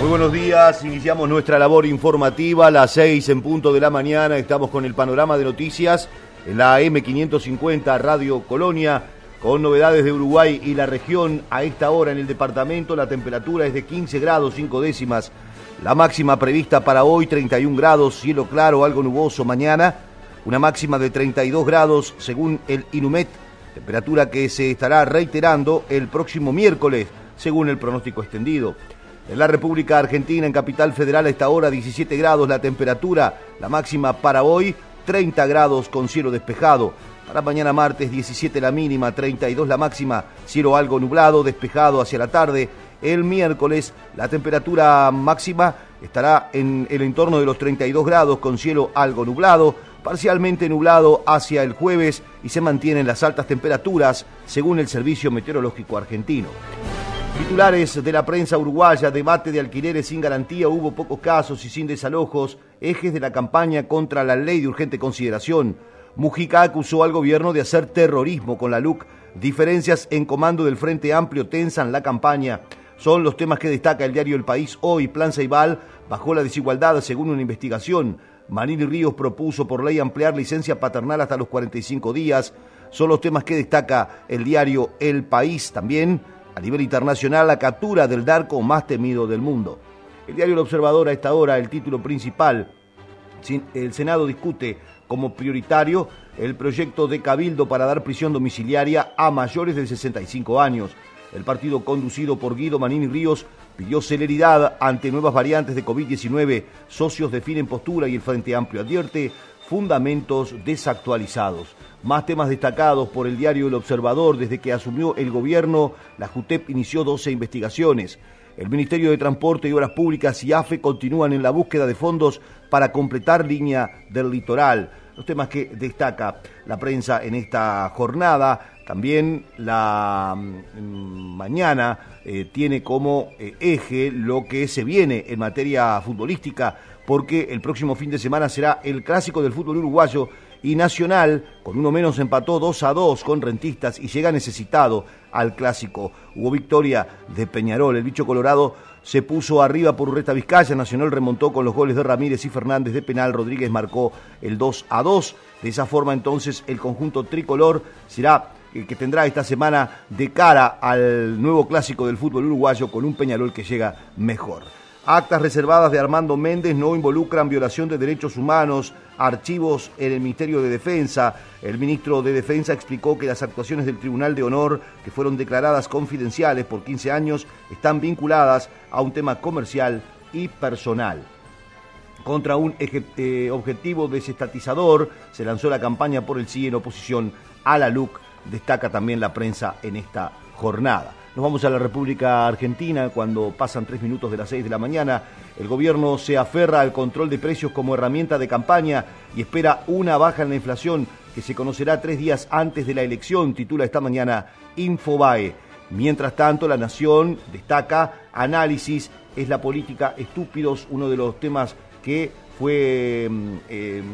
Muy buenos días, iniciamos nuestra labor informativa a las 6 en punto de la mañana, estamos con el panorama de noticias en la M550 Radio Colonia, con novedades de Uruguay y la región. A esta hora en el departamento, la temperatura es de 15 grados 5 décimas, la máxima prevista para hoy 31 grados, cielo claro, algo nuboso mañana, una máxima de 32 grados según el Inumet, temperatura que se estará reiterando el próximo miércoles según el pronóstico extendido. En la República Argentina, en Capital Federal, a esta hora 17 grados la temperatura, la máxima para hoy 30 grados con cielo despejado. Para mañana martes 17 la mínima, 32 la máxima, cielo algo nublado, despejado hacia la tarde. El miércoles la temperatura máxima estará en el entorno de los 32 grados con cielo algo nublado, parcialmente nublado hacia el jueves y se mantienen las altas temperaturas según el Servicio Meteorológico Argentino. Titulares de la prensa uruguaya, debate de alquileres sin garantía, hubo pocos casos y sin desalojos, ejes de la campaña contra la ley de urgente consideración. Mujica acusó al gobierno de hacer terrorismo con la LUC. Diferencias en comando del Frente Amplio tensan la campaña. Son los temas que destaca el diario El País hoy. Plan Ceibal bajó la desigualdad según una investigación. Manil Ríos propuso por ley ampliar licencia paternal hasta los 45 días. Son los temas que destaca el diario El País también a nivel internacional la captura del narco más temido del mundo. El diario El Observador a esta hora, el título principal, el Senado discute como prioritario el proyecto de Cabildo para dar prisión domiciliaria a mayores de 65 años. El partido conducido por Guido Manini Ríos pidió celeridad ante nuevas variantes de COVID-19. Socios definen postura y el Frente Amplio advierte fundamentos desactualizados. Más temas destacados por el diario El Observador. Desde que asumió el gobierno, la JUTEP inició 12 investigaciones. El Ministerio de Transporte y Obras Públicas y AFE continúan en la búsqueda de fondos para completar línea del litoral. Los temas que destaca la prensa en esta jornada. También la mm, mañana eh, tiene como eh, eje lo que se viene en materia futbolística, porque el próximo fin de semana será el clásico del fútbol uruguayo y Nacional, con uno menos, empató 2 a 2 con Rentistas y llega necesitado al clásico. Hubo victoria de Peñarol. El bicho colorado se puso arriba por Urreta Vizcaya. Nacional remontó con los goles de Ramírez y Fernández de penal. Rodríguez marcó el 2 a 2. De esa forma, entonces, el conjunto tricolor será el que tendrá esta semana de cara al nuevo clásico del fútbol uruguayo con un Peñarol que llega mejor. Actas reservadas de Armando Méndez no involucran violación de derechos humanos, archivos en el Ministerio de Defensa. El ministro de Defensa explicó que las actuaciones del Tribunal de Honor, que fueron declaradas confidenciales por 15 años, están vinculadas a un tema comercial y personal. Contra un eh, objetivo desestatizador se lanzó la campaña por el sí en oposición a la LUC, destaca también la prensa en esta jornada. Nos vamos a la República Argentina cuando pasan tres minutos de las seis de la mañana. El gobierno se aferra al control de precios como herramienta de campaña y espera una baja en la inflación que se conocerá tres días antes de la elección, titula esta mañana Infobae. Mientras tanto, la Nación destaca análisis, es la política estúpidos, uno de los temas que fue mm, em,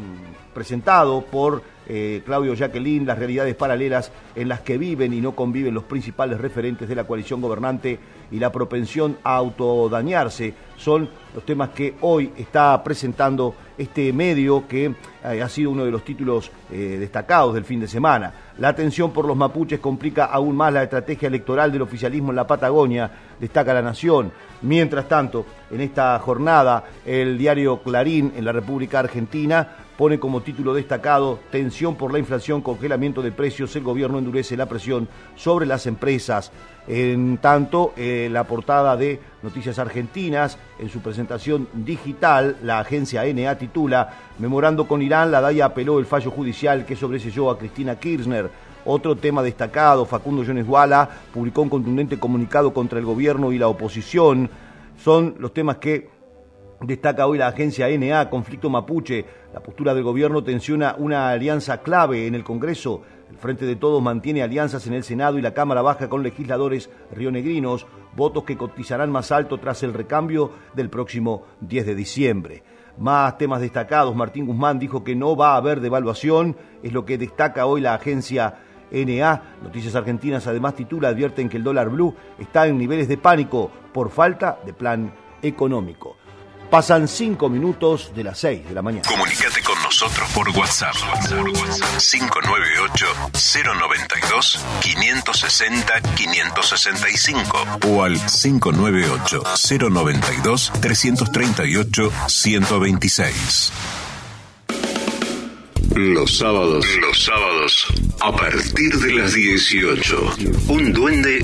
presentado por eh, Claudio Jacqueline, las realidades paralelas en las que viven y no conviven los principales referentes de la coalición gobernante y la propensión a autodañarse son los temas que hoy está presentando este medio que eh, ha sido uno de los títulos eh, destacados del fin de semana. La atención por los mapuches complica aún más la estrategia electoral del oficialismo en la Patagonia, destaca la Nación. Mientras tanto, en esta jornada, el diario Clarín en la República Argentina pone como título destacado Tensión por la inflación, congelamiento de precios, el gobierno endurece la presión sobre las empresas. En tanto, eh, la portada de Noticias Argentinas, en su presentación digital, la agencia NA titula Memorando con Irán, la DAIA apeló el fallo judicial que sobreselló a Cristina Kirchner. Otro tema destacado, Facundo Jones Walla publicó un contundente comunicado contra el gobierno y la oposición. Son los temas que Destaca hoy la agencia NA, conflicto mapuche. La postura del gobierno tensiona una alianza clave en el Congreso. El Frente de Todos mantiene alianzas en el Senado y la Cámara Baja con legisladores rionegrinos, votos que cotizarán más alto tras el recambio del próximo 10 de diciembre. Más temas destacados. Martín Guzmán dijo que no va a haber devaluación, es lo que destaca hoy la agencia NA. Noticias Argentinas además titula, advierten que el dólar blue está en niveles de pánico por falta de plan económico. Pasan cinco minutos de las seis de la mañana. Comunicate con nosotros por WhatsApp. 598-092-560-565 o al 598-092-338-126. Los sábados, los sábados, a partir de las 18, un duende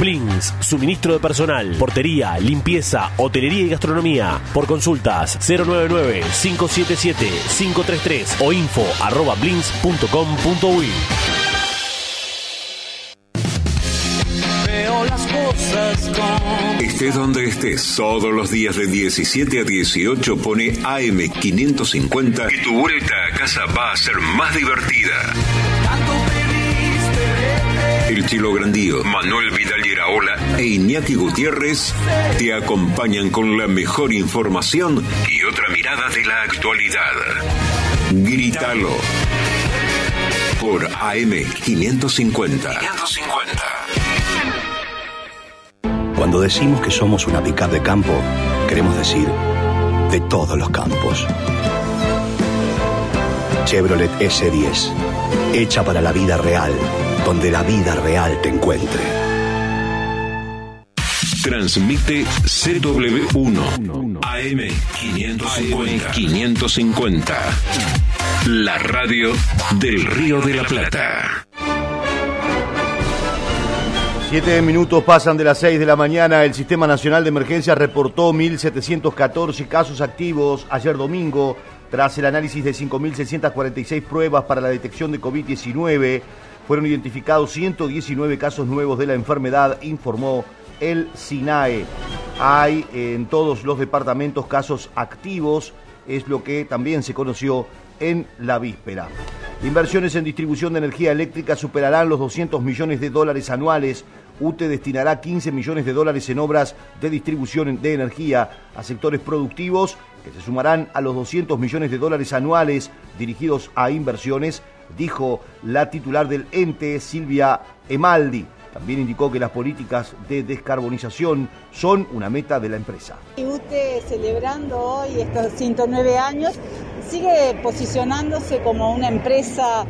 Blins, suministro de personal, portería, limpieza, hotelería y gastronomía. Por consultas 099-577-533 o info arroba blins.com.uy. Veo las cosas Estés donde estés, todos los días de 17 a 18 pone AM550 que tu vuelta a casa va a ser más divertida. Chilo Grandío, Manuel Vidal Iraola e Iñaki Gutiérrez te acompañan con la mejor información y otra mirada de la actualidad. Grítalo por AM 550. 550. Cuando decimos que somos una pickup de campo, queremos decir de todos los campos. Chevrolet S10, hecha para la vida real donde la vida real te encuentre. Transmite CW1 AM550 550. La radio del Río de la Plata. Siete minutos pasan de las seis de la mañana. El Sistema Nacional de Emergencia reportó 1.714 casos activos ayer domingo, tras el análisis de 5.646 pruebas para la detección de COVID-19. Fueron identificados 119 casos nuevos de la enfermedad, informó el SINAE. Hay en todos los departamentos casos activos, es lo que también se conoció en la víspera. Inversiones en distribución de energía eléctrica superarán los 200 millones de dólares anuales. UTE destinará 15 millones de dólares en obras de distribución de energía a sectores productivos que se sumarán a los 200 millones de dólares anuales dirigidos a inversiones dijo la titular del ente, Silvia Emaldi. También indicó que las políticas de descarbonización son una meta de la empresa. UTE celebrando hoy estos 109 años sigue posicionándose como una empresa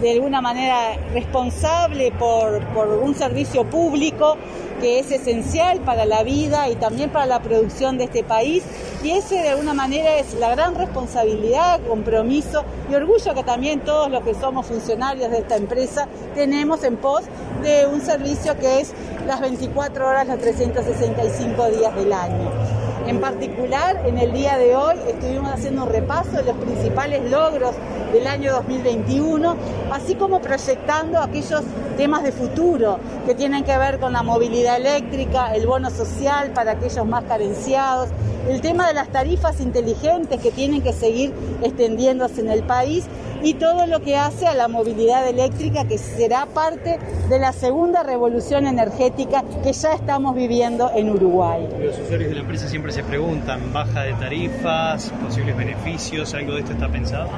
de alguna manera responsable por, por, un servicio público que es esencial para la vida y también para la producción de este país. Y ese de alguna manera es la gran responsabilidad, compromiso y orgullo que también todos los que somos funcionarios de esta empresa tenemos en pos de un servicio que es las 24 horas, los 365 días del año. En particular, en el día de hoy estuvimos haciendo un repaso de los principales logros del año 2021, así como proyectando aquellos temas de futuro que tienen que ver con la movilidad eléctrica, el bono social para aquellos más carenciados, el tema de las tarifas inteligentes que tienen que seguir extendiéndose en el país y todo lo que hace a la movilidad eléctrica que será parte de la segunda revolución energética que ya estamos viviendo en Uruguay. Los usuarios de la empresa siempre se preguntan, baja de tarifas, posibles beneficios, ¿algo de esto está pensado?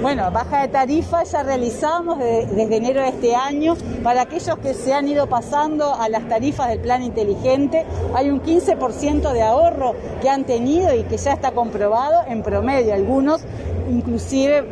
Bueno, baja de tarifas ya realizamos desde enero de este año para aquellos que se han ido pasando a las tarifas del plan inteligente. Hay un 15% de ahorro que han tenido y que ya está comprobado en promedio. Algunos inclusive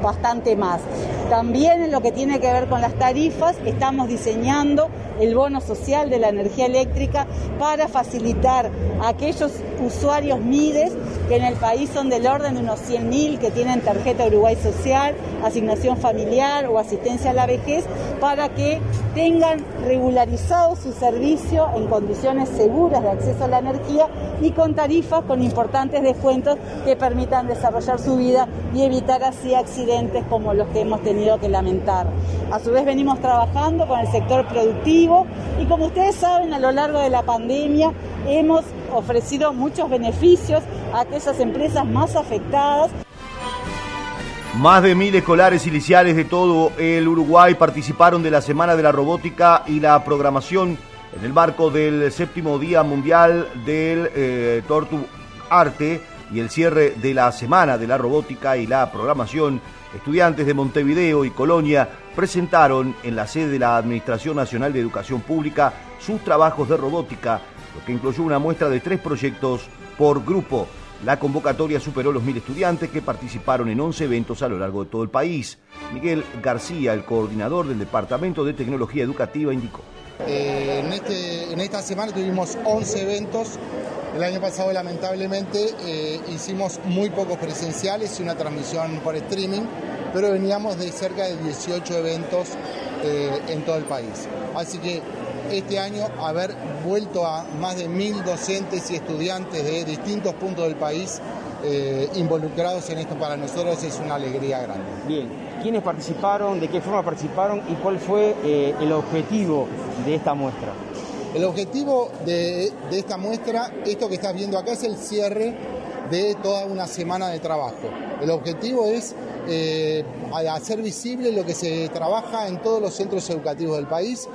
bastante más. También en lo que tiene que ver con las tarifas, estamos diseñando el bono social de la energía eléctrica para facilitar a aquellos usuarios MIDES que en el país son del orden de unos 100.000 que tienen tarjeta Uruguay Social, asignación familiar o asistencia a la vejez, para que tengan regularizado su servicio en condiciones seguras de acceso a la energía y con tarifas con importantes descuentos que permitan desarrollar su vida y evitar así accidentes como los que hemos tenido que lamentar. A su vez venimos trabajando con el sector productivo y como ustedes saben a lo largo de la pandemia hemos ofrecido muchos beneficios a aquellas empresas más afectadas. Más de mil escolares iniciales de todo el Uruguay participaron de la Semana de la Robótica y la Programación en el marco del séptimo Día Mundial del eh, Tortu Arte y el cierre de la Semana de la Robótica y la Programación. Estudiantes de Montevideo y Colonia presentaron en la sede de la Administración Nacional de Educación Pública sus trabajos de robótica, lo que incluyó una muestra de tres proyectos por grupo. La convocatoria superó los mil estudiantes que participaron en 11 eventos a lo largo de todo el país. Miguel García, el coordinador del Departamento de Tecnología Educativa, indicó. Eh, en, este, en esta semana tuvimos 11 eventos. El año pasado lamentablemente eh, hicimos muy pocos presenciales y una transmisión por streaming, pero veníamos de cerca de 18 eventos eh, en todo el país. Así que este año haber vuelto a más de mil docentes y estudiantes de distintos puntos del país eh, involucrados en esto para nosotros es una alegría grande. Bien, ¿quiénes participaron? ¿De qué forma participaron? ¿Y cuál fue eh, el objetivo de esta muestra? El objetivo de, de esta muestra, esto que estás viendo acá, es el cierre de toda una semana de trabajo. El objetivo es eh, hacer visible lo que se trabaja en todos los centros educativos del país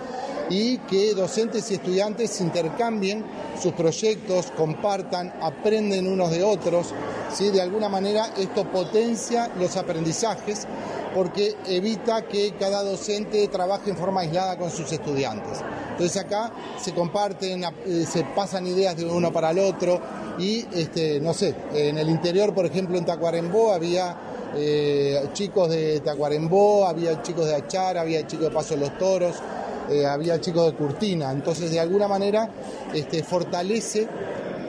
y que docentes y estudiantes intercambien sus proyectos, compartan, aprenden unos de otros. ¿sí? De alguna manera esto potencia los aprendizajes porque evita que cada docente trabaje en forma aislada con sus estudiantes. Entonces acá se comparten, eh, se pasan ideas de uno para el otro y, este, no sé, en el interior, por ejemplo, en Tacuarembó había eh, chicos de Tacuarembó, había chicos de Achar, había chicos de Paso de los Toros, eh, había chicos de Curtina. Entonces, de alguna manera, este, fortalece,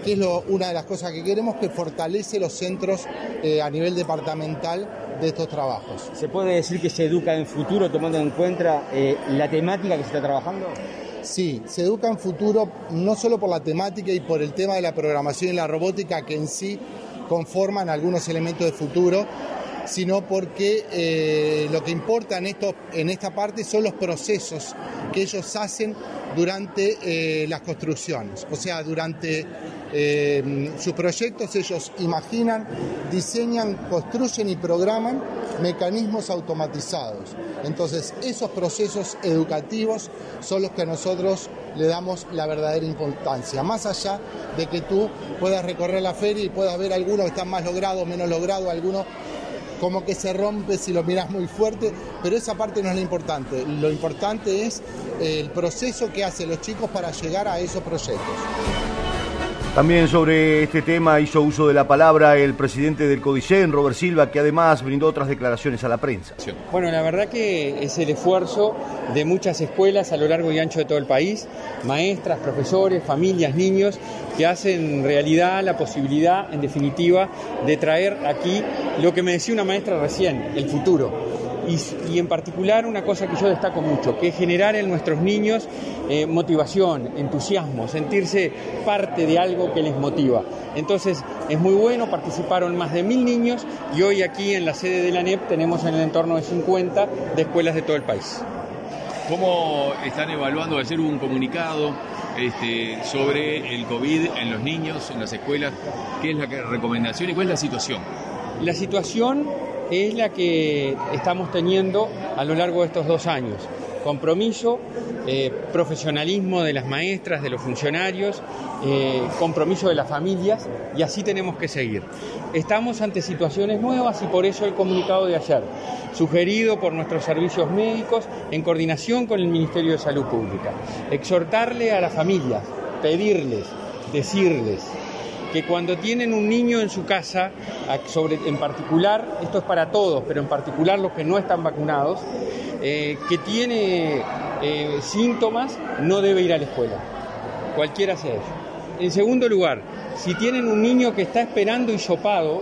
que es lo, una de las cosas que queremos, que fortalece los centros eh, a nivel departamental de estos trabajos. ¿Se puede decir que se educa en futuro tomando en cuenta la temática que se está trabajando? Sí, se educa en futuro no solo por la temática y por el tema de la programación y la robótica que en sí conforman algunos elementos de futuro, sino porque eh, lo que importa en, en esta parte son los procesos que ellos hacen durante eh, las construcciones. O sea, durante eh, sus proyectos ellos imaginan, diseñan, construyen y programan mecanismos automatizados. Entonces, esos procesos educativos son los que nosotros le damos la verdadera importancia. Más allá de que tú puedas recorrer la feria y puedas ver algunos que están más logrados, menos logrados, algunos como que se rompe si lo miras muy fuerte, pero esa parte no es lo importante. Lo importante es el proceso que hacen los chicos para llegar a esos proyectos. También sobre este tema hizo uso de la palabra el presidente del Codicen, Robert Silva, que además brindó otras declaraciones a la prensa. Bueno, la verdad que es el esfuerzo de muchas escuelas a lo largo y ancho de todo el país, maestras, profesores, familias, niños, que hacen realidad la posibilidad, en definitiva, de traer aquí lo que me decía una maestra recién, el futuro y, en particular una cosa que yo destaco mucho, que es generar en nuestros niños eh, motivación, entusiasmo, sentirse parte de algo que les motiva. Entonces es muy bueno, participaron más de mil niños y hoy aquí en la sede de la NEP tenemos en el entorno de 50 de escuelas de todo el país. ¿Cómo están evaluando hacer un comunicado este, sobre el COVID en los niños, en las escuelas? ¿Qué es la recomendación y cuál es la situación? La situación es la que estamos teniendo a lo largo de estos dos años. Compromiso, eh, profesionalismo de las maestras, de los funcionarios, eh, compromiso de las familias y así tenemos que seguir. Estamos ante situaciones nuevas y por eso el comunicado de ayer, sugerido por nuestros servicios médicos en coordinación con el Ministerio de Salud Pública. Exhortarle a las familias, pedirles, decirles, que cuando tienen un niño en su casa, sobre, en particular, esto es para todos, pero en particular los que no están vacunados, eh, que tiene eh, síntomas, no debe ir a la escuela, cualquiera sea eso. En segundo lugar, si tienen un niño que está esperando hisopado,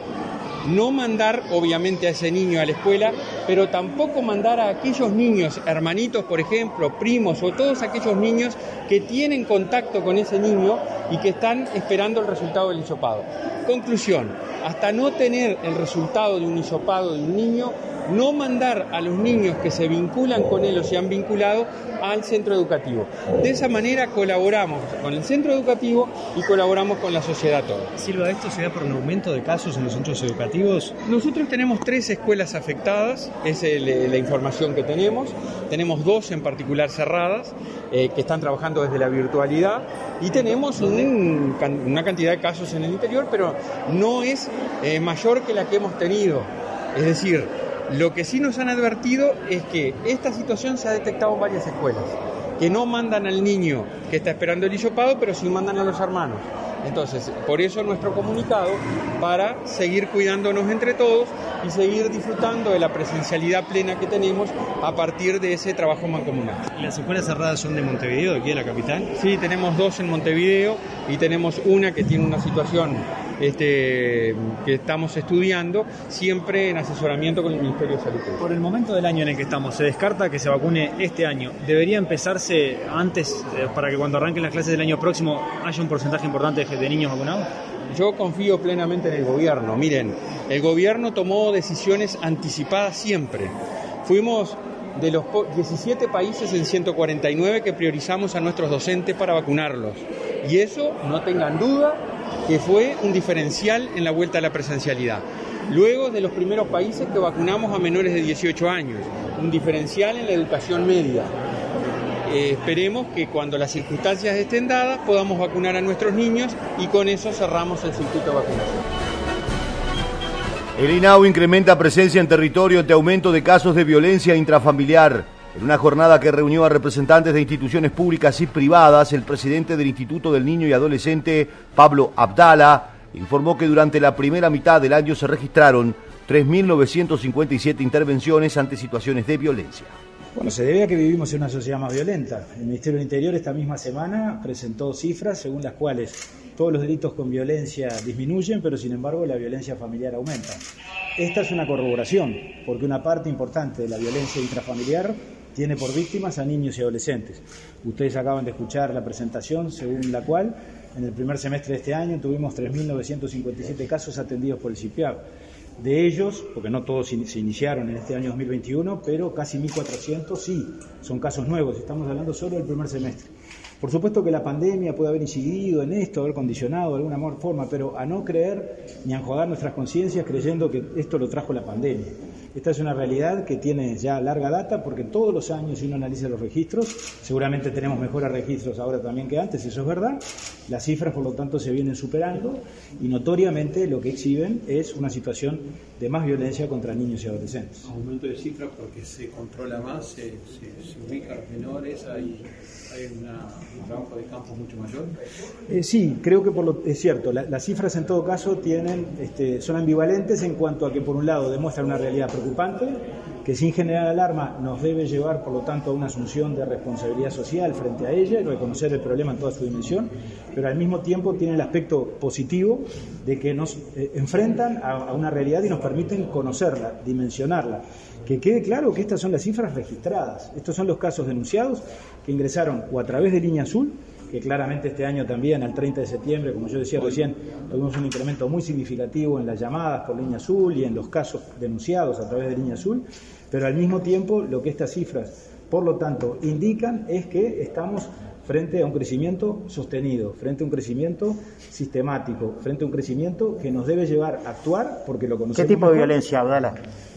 no mandar obviamente a ese niño a la escuela, pero tampoco mandar a aquellos niños, hermanitos por ejemplo, primos o todos aquellos niños que tienen contacto con ese niño y que están esperando el resultado del hisopado. Conclusión, hasta no tener el resultado de un hisopado de un niño, no mandar a los niños que se vinculan con él o se han vinculado al centro educativo. De esa manera colaboramos con el centro educativo y colaboramos con la sociedad toda. Silva, ¿esto se da por un aumento de casos en los centros educativos? Nosotros tenemos tres escuelas afectadas, es el, la información que tenemos. Tenemos dos en particular cerradas, eh, que están trabajando desde la virtualidad, y tenemos un, una cantidad de casos en el interior, pero no es eh, mayor que la que hemos tenido. Es decir, lo que sí nos han advertido es que esta situación se ha detectado en varias escuelas, que no mandan al niño que está esperando el hisopado, pero sí mandan a los hermanos. Entonces, por eso nuestro comunicado, para seguir cuidándonos entre todos y seguir disfrutando de la presencialidad plena que tenemos a partir de ese trabajo mancomunado. ¿Las escuelas cerradas son de Montevideo, de aquí de la capital? Sí, tenemos dos en Montevideo y tenemos una que tiene una situación este, que estamos estudiando, siempre en asesoramiento con el Ministerio de Salud. Por el momento del año en el que estamos, se descarta que se vacune este año. ¿Debería empezarse antes eh, para que cuando arranquen las clases del año próximo haya un porcentaje importante de niños vacunados? Yo confío plenamente en el gobierno. Miren, el gobierno tomó decisiones anticipadas siempre. Fuimos de los 17 países en 149 que priorizamos a nuestros docentes para vacunarlos. Y eso, no tengan duda, que fue un diferencial en la vuelta a la presencialidad. Luego de los primeros países que vacunamos a menores de 18 años, un diferencial en la educación media. Eh, esperemos que cuando las circunstancias estén dadas podamos vacunar a nuestros niños y con eso cerramos el circuito de vacunación. El INAU incrementa presencia en territorio ante aumento de casos de violencia intrafamiliar. En una jornada que reunió a representantes de instituciones públicas y privadas, el presidente del Instituto del Niño y Adolescente, Pablo Abdala, informó que durante la primera mitad del año se registraron 3.957 intervenciones ante situaciones de violencia. Bueno, se debe a que vivimos en una sociedad más violenta. El Ministerio del Interior esta misma semana presentó cifras según las cuales todos los delitos con violencia disminuyen, pero sin embargo la violencia familiar aumenta. Esta es una corroboración, porque una parte importante de la violencia intrafamiliar tiene por víctimas a niños y adolescentes. Ustedes acaban de escuchar la presentación según la cual en el primer semestre de este año tuvimos 3.957 casos atendidos por el CIPIAB. De ellos, porque no todos se iniciaron en este año 2021, pero casi 1.400 sí, son casos nuevos, estamos hablando solo del primer semestre. Por supuesto que la pandemia puede haber incidido en esto, haber condicionado de alguna forma, pero a no creer ni a enjuagar nuestras conciencias creyendo que esto lo trajo la pandemia. Esta es una realidad que tiene ya larga data porque todos los años, si uno analiza los registros, seguramente tenemos mejores registros ahora también que antes, eso es verdad. Las cifras, por lo tanto, se vienen superando y notoriamente lo que exhiben es una situación de más violencia contra niños y adolescentes. Aumento de cifras porque se controla más, se, se, ubica a los menores, hay, Eh, sí, creo que por lo, es cierto. las cifras en todo caso tienen, este, son ambivalentes en cuanto a que por un lado demuestran una realidad preocupante, que sin generar alarma nos debe llevar, por lo tanto, a una asunción de responsabilidad social frente a ella y reconocer el problema en toda su dimensión, pero al mismo tiempo tiene el aspecto positivo de que nos eh, enfrentan a, una realidad y nos permiten conocerla, dimensionarla. Que quede claro que estas son las cifras registradas. Estos son los casos denunciados que ingresaron o a través de línea azul, que claramente este año también, al 30 de septiembre, como yo decía recién, tuvimos un incremento muy significativo en las llamadas por línea azul y en los casos denunciados a través de línea azul, pero al mismo tiempo lo que estas cifras, por lo tanto, indican es que estamos frente a un crecimiento sostenido, frente a un crecimiento sistemático, frente a un crecimiento que nos debe llevar a actuar porque lo conocemos. ¿Qué tipo de violencia, Abdala?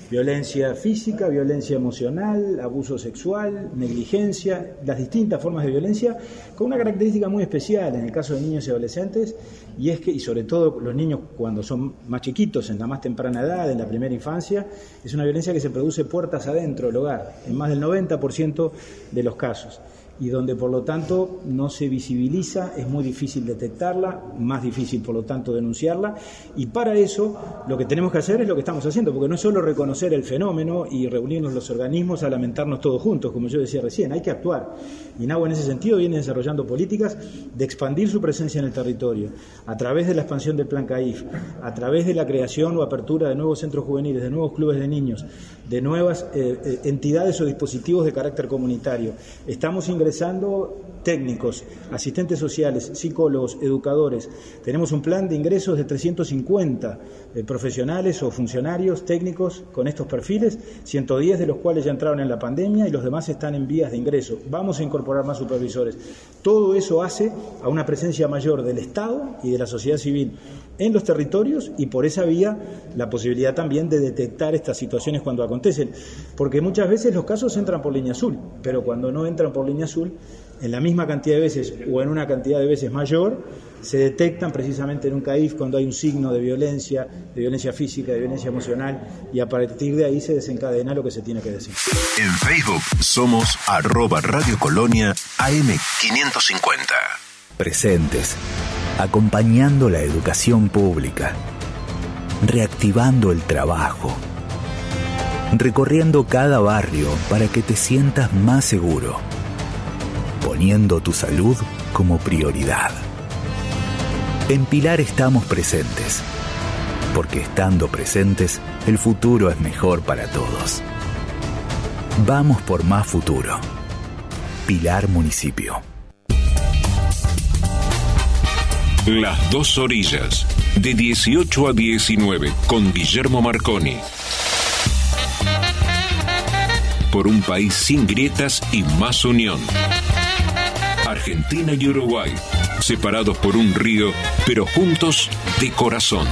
Violencia física, violencia emocional, abuso sexual, negligencia, las distintas formas de violencia, con una característica muy especial en el caso de niños y adolescentes, y es que, y sobre todo los niños cuando son más chiquitos, en la más temprana edad, en la primera infancia, es una violencia que se produce puertas adentro del hogar, en más del 90% de los casos y donde por lo tanto no se visibiliza, es muy difícil detectarla, más difícil por lo tanto denunciarla y para eso lo que tenemos que hacer es lo que estamos haciendo, porque no es solo reconocer el fenómeno y reunirnos los organismos a lamentarnos todos juntos, como yo decía recién, hay que actuar. Y NAWA en ese sentido viene desarrollando políticas de expandir su presencia en el territorio, a través de la expansión del Plan CAIF, a través de la creación o apertura de nuevos centros juveniles, de nuevos clubes de niños, de nuevas eh, eh, entidades o dispositivos de carácter comunitario. Estamos ingresando ingresando técnicos, asistentes sociales, psicólogos, educadores. Tenemos un plan de ingresos de 350 eh, profesionales o funcionarios técnicos con estos perfiles, 110 de los cuales ya entraron en la pandemia y los demás están en vías de ingreso. Vamos a incorporar más supervisores. Todo eso hace a una presencia mayor del Estado y de la sociedad civil en los territorios y por esa vía la posibilidad también de detectar estas situaciones cuando acontecen. Porque muchas veces los casos entran por línea azul, pero cuando no entran por línea azul, en la misma cantidad de veces o en una cantidad de veces mayor, se detectan precisamente en un CAIF cuando hay un signo de violencia, de violencia física, de violencia emocional, y a partir de ahí se desencadena lo que se tiene que decir. En Facebook somos arroba Radio Colonia AM550. Presentes, acompañando la educación pública, reactivando el trabajo, recorriendo cada barrio para que te sientas más seguro tu salud como prioridad. En Pilar estamos presentes, porque estando presentes, el futuro es mejor para todos. Vamos por más futuro. Pilar Municipio. Las dos orillas, de 18 a 19, con Guillermo Marconi. Por un país sin grietas y más unión. Argentina y Uruguay, separados por un río, pero juntos de corazón.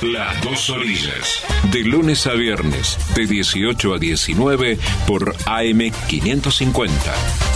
Las dos orillas. De lunes a viernes, de 18 a 19 por AM550.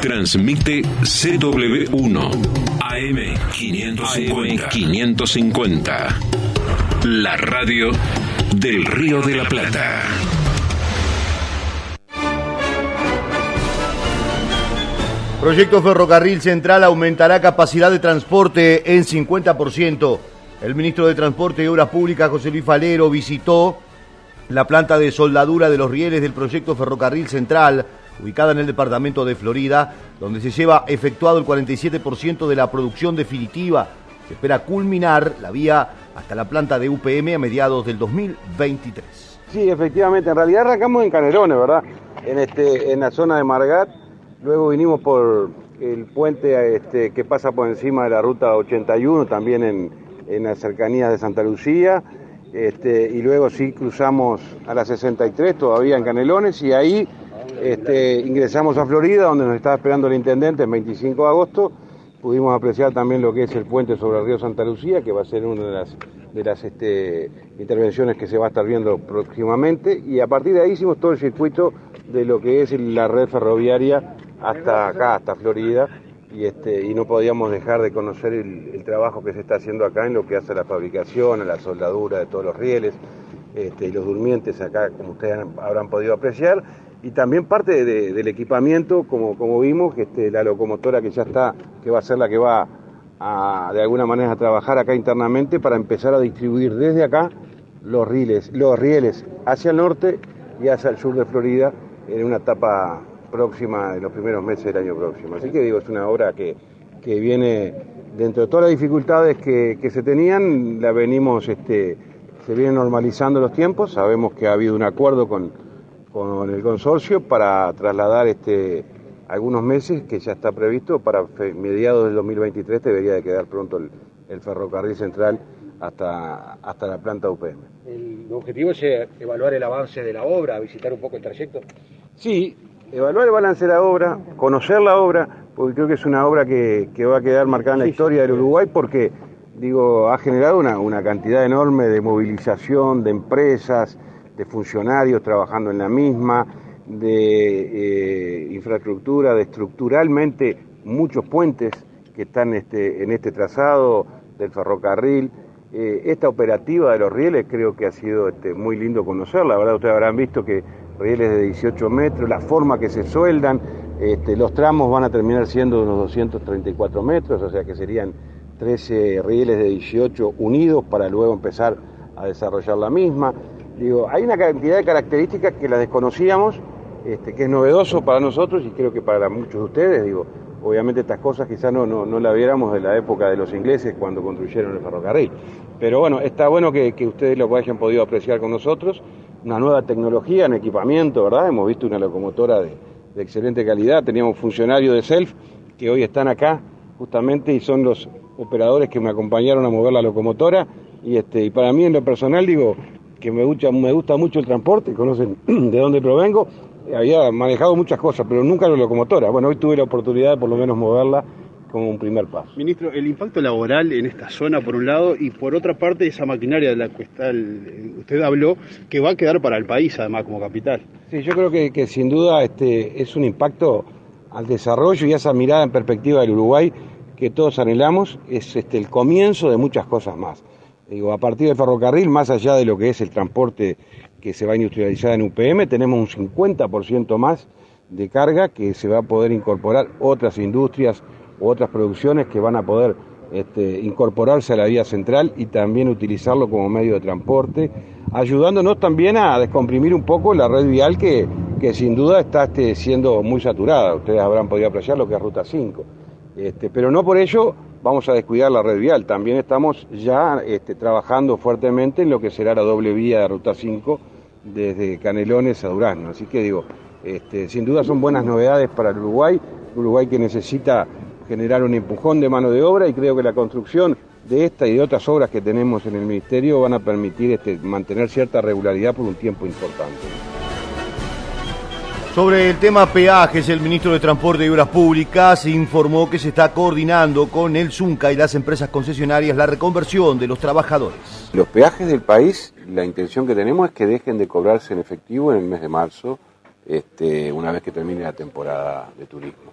Transmite CW1 AM550. 550. La radio del Río de la Plata. Proyecto Ferrocarril Central aumentará capacidad de transporte en 50%. El ministro de Transporte y Obras Públicas, José Luis Falero, visitó la planta de soldadura de los rieles del proyecto Ferrocarril Central, ubicada en el departamento de Florida, donde se lleva efectuado el 47% de la producción definitiva. Se espera culminar la vía hasta la planta de UPM a mediados del 2023. Sí, efectivamente, en realidad arrancamos en Canelones, ¿verdad? En, este, en la zona de Margat, luego vinimos por el puente este, que pasa por encima de la ruta 81, también en, en las cercanías de Santa Lucía, este, y luego sí cruzamos a la 63, todavía en Canelones, y ahí este, ingresamos a Florida, donde nos estaba esperando el intendente el 25 de agosto. Pudimos apreciar también lo que es el puente sobre el río Santa Lucía, que va a ser una de las, este, intervenciones que se va a estar viendo próximamente. Y a partir de ahí hicimos todo el circuito de lo que es la red ferroviaria hasta acá, hasta Florida. Y, este, no podíamos dejar de conocer el, trabajo que se está haciendo acá en lo que hace a la fabricación, a la soldadura de todos los rieles y los durmientes acá, como ustedes habrán podido apreciar y también parte de, del equipamiento, como, como vimos, este, la locomotora que ya está, que va a ser la que va a, de alguna manera a trabajar acá internamente para empezar a distribuir desde acá los rieles, los rieles hacia el norte y hacia el sur de Florida en una etapa próxima de los primeros meses del año próximo. Así que digo, es una obra que, que viene dentro de todas las dificultades que, que se tenían, la venimos, este, se vienen normalizando los tiempos, sabemos que ha habido un acuerdo con con el consorcio para trasladar este algunos meses que ya está previsto para mediados del 2023 debería de quedar pronto el, ferrocarril central hasta, hasta la planta UPM. ¿El objetivo es eh, evaluar el avance de la obra, visitar un poco el trayecto? Sí, evaluar el balance de la obra, conocer la obra, porque creo que es una obra que, va a quedar marcada en la historia del Uruguay porque, digo, ha generado una, una cantidad enorme de movilización de empresas, de funcionarios trabajando en la misma, de eh, infraestructura, de estructuralmente muchos puentes que están este, en este trazado del ferrocarril. Eh, esta operativa de los rieles creo que ha sido este, muy lindo conocerla, la verdad ustedes habrán visto que rieles de 18 metros, la forma que se sueldan, este, los tramos van a terminar siendo unos 234 metros, o sea que serían 13 rieles de 18 unidos para luego empezar a desarrollar la misma. Digo, hay una cantidad de características que las desconocíamos, este, que es novedoso para nosotros y creo que para muchos de ustedes, digo, obviamente estas cosas quizás no, no, no las viéramos de la época de los ingleses cuando construyeron el ferrocarril. Pero bueno, está bueno que, que ustedes lo hayan podido apreciar con nosotros una nueva tecnología en equipamiento, ¿verdad? Hemos visto una locomotora de, excelente calidad, teníamos funcionarios de SELF que hoy están acá justamente y son los operadores que me acompañaron a mover la locomotora y, este, y para mí en lo personal digo que me gusta, me gusta mucho el transporte, conocen de dónde provengo, había manejado muchas cosas, pero nunca la locomotora. Bueno, hoy tuve la oportunidad de por lo menos moverla como un primer paso. Ministro, el impacto laboral en esta zona por un lado y por otra parte esa maquinaria de la que usted habló que va a quedar para el país además como capital. Sí, yo creo que, sin duda este, es un impacto al desarrollo y esa mirada en perspectiva del Uruguay que todos anhelamos, es este, el comienzo de muchas cosas más. Digo, a partir del ferrocarril, más allá de lo que es el transporte que se va a industrializar en UPM, tenemos un 50% más de carga que se va a poder incorporar otras industrias, otras producciones que van a poder este, incorporarse a la vía central y también utilizarlo como medio de transporte, ayudándonos también a descomprimir un poco la red vial que, que sin duda está este, siendo muy saturada. Ustedes habrán podido apreciar lo que es Ruta 5. Este, pero no por ello vamos a descuidar la red vial. También estamos ya este, trabajando fuertemente en lo que será la doble vía de Ruta 5 desde Canelones a Durazno. Así que digo, este, sin duda son buenas novedades para el Uruguay, Uruguay que necesita generar un empujón de mano de obra y creo que la construcción de esta y de otras obras que tenemos en el Ministerio van a permitir mantener cierta regularidad por un tiempo importante. Sobre el tema peajes, el ministro de Transporte y Obras Públicas informó que se está coordinando con el ZUNCA y las empresas concesionarias la reconversión de los trabajadores. Los peajes del país, la intención que tenemos es que dejen de cobrarse en efectivo en el mes de marzo, este, una vez que termine la temporada de turismo.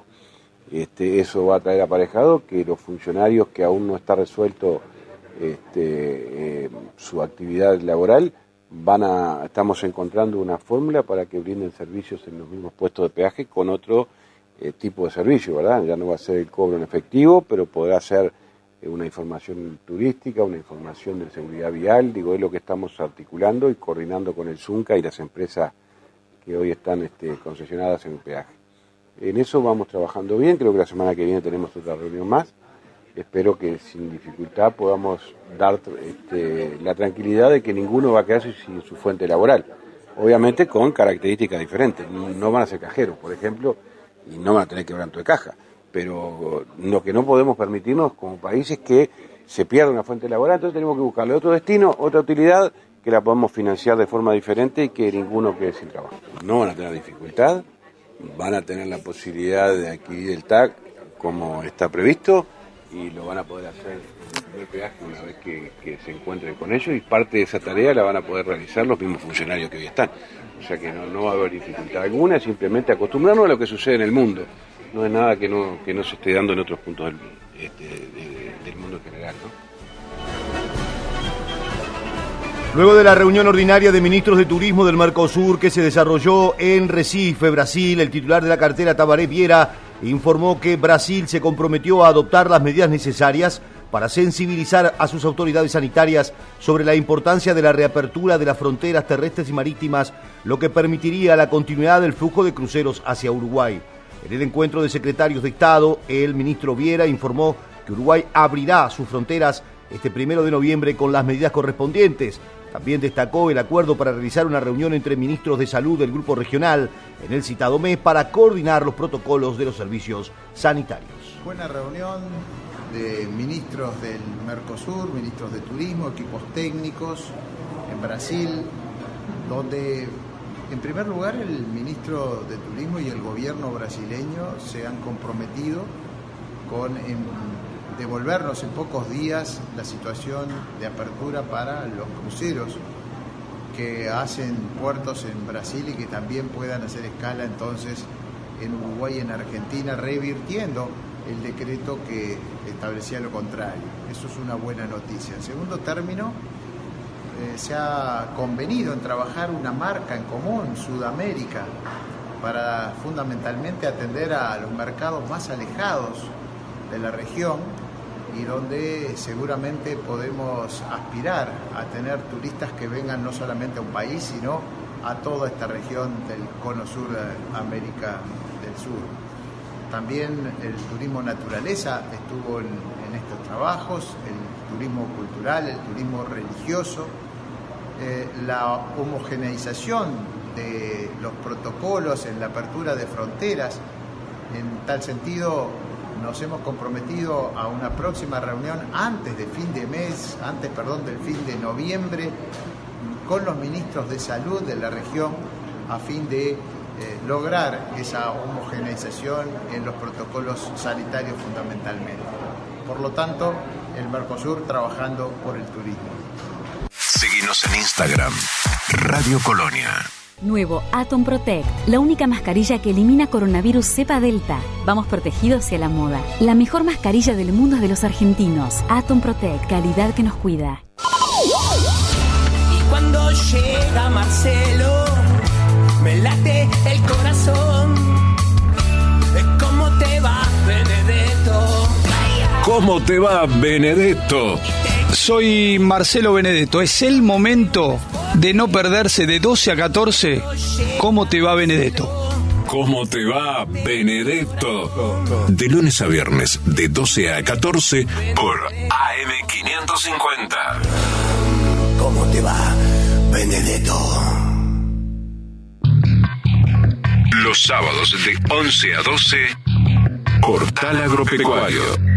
Este, eso va a traer aparejado que los funcionarios que aún no está resuelto este, eh, su actividad laboral van a, estamos encontrando una fórmula para que brinden servicios en los mismos puestos de peaje con otro eh, tipo de servicio, ¿verdad? Ya no va a ser el cobro en efectivo, pero podrá ser eh, una información turística, una información de seguridad vial, digo, es lo que estamos articulando y coordinando con el ZUNCA y las empresas que hoy están este, concesionadas en el peaje. En eso vamos trabajando bien, creo que la semana que viene tenemos otra reunión más. Espero que sin dificultad podamos dar este, la tranquilidad de que ninguno va a quedarse sin su fuente laboral. Obviamente con características diferentes. No van a ser cajeros, por ejemplo, y no van a tener quebranto de caja. Pero lo que no podemos permitirnos como país es que se pierda una fuente laboral, entonces tenemos que buscarle otro destino, otra utilidad que la podemos financiar de forma diferente y que ninguno quede sin trabajo. No van a tener dificultad, van a tener la posibilidad de adquirir el TAC como está previsto y lo van a poder hacer una vez que, se encuentren con ellos y parte de esa tarea la van a poder realizar los mismos funcionarios que hoy están. O sea que no, va a haber dificultad alguna, simplemente acostumbrarnos a lo que sucede en el mundo. No es nada que no, que no se esté dando en otros puntos del, este, del mundo en general. ¿no? Luego de la reunión ordinaria de ministros de turismo del Mercosur que se desarrolló en Recife, Brasil, el titular de la cartera Tabaré Viera informó que Brasil se comprometió a adoptar las medidas necesarias para sensibilizar a sus autoridades sanitarias sobre la importancia de la reapertura de las fronteras terrestres y marítimas, lo que permitiría la continuidad del flujo de cruceros hacia Uruguay. En el encuentro de secretarios de Estado, el ministro Viera informó que Uruguay abrirá sus fronteras este primero de noviembre con las medidas correspondientes. También destacó el acuerdo para realizar una reunión entre ministros de salud del grupo regional en el citado mes para coordinar los protocolos de los servicios sanitarios. Buena reunión de ministros del Mercosur, ministros de Turismo, equipos técnicos en Brasil, donde en primer lugar el ministro de Turismo y el gobierno brasileño se han comprometido con en devolvernos en pocos días la situación de apertura para los cruceros que hacen puertos en Brasil y que también puedan hacer escala entonces en Uruguay y en Argentina, revirtiendo el decreto que establecía lo contrario. Eso es una buena noticia. En segundo término, eh, se ha convenido en trabajar una marca en común, Sudamérica, para fundamentalmente atender a los mercados más alejados de la región y donde seguramente podemos aspirar a tener turistas que vengan no solamente a un país, sino a toda esta región del cono sur de América del Sur. También el turismo naturaleza estuvo en, estos trabajos, el turismo cultural, el turismo religioso, eh, la homogeneización de los protocolos en la apertura de fronteras. En tal sentido, nos hemos comprometido a una próxima reunión antes de fin de mes, antes, perdón, del fin de noviembre, con los ministros de salud de la región a fin de eh, lograr esa homogeneización en los protocolos sanitarios fundamentalmente. Por lo tanto, el Mercosur trabajando por el turismo. Seguimos en Instagram, Radio Colonia. Nuevo Atom Protect, la única mascarilla que elimina coronavirus cepa delta. Vamos protegidos hacia la moda. La mejor mascarilla del mundo es de los argentinos. Atom Protect, calidad que nos cuida. Y cuando llega Marcelo, me late el corazón. ¿Cómo te va, Benedetto? ¿Cómo te va, Benedetto? Soy Marcelo Benedetto. Es el momento de no perderse de 12 a 14. ¿Cómo te va, Benedetto? ¿Cómo te va, Benedetto? De lunes a viernes, de 12 a 14, por AM550. ¿Cómo te va, Benedetto? Los sábados de 11 a 12, Portal Agropecuario.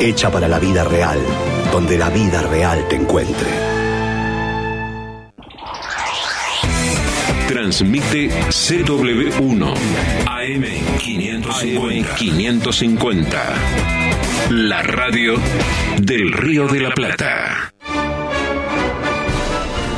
hecha para la vida real, donde la vida real te encuentre. Transmite CW1 AM 550. 550. La radio del Río de la Plata.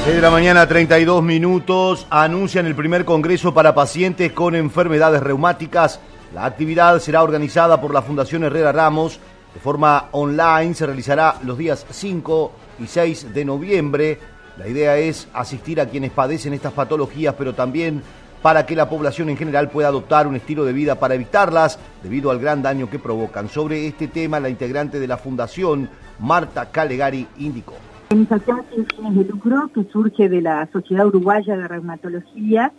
6 de la mañana, 32 minutos. Anuncian el primer congreso para pacientes con enfermedades reumáticas. La actividad será organizada por la Fundación Herrera Ramos. De forma online se realizará los días 5 y 6 de noviembre. La idea es asistir a quienes padecen estas patologías, pero también para que la población en general pueda adoptar un estilo de vida para evitarlas debido al gran daño que provocan. Sobre este tema, la integrante de la Fundación, Marta Calegari, indicó. Organización sin fines de lucro que surge de la Sociedad Uruguaya de Reumatología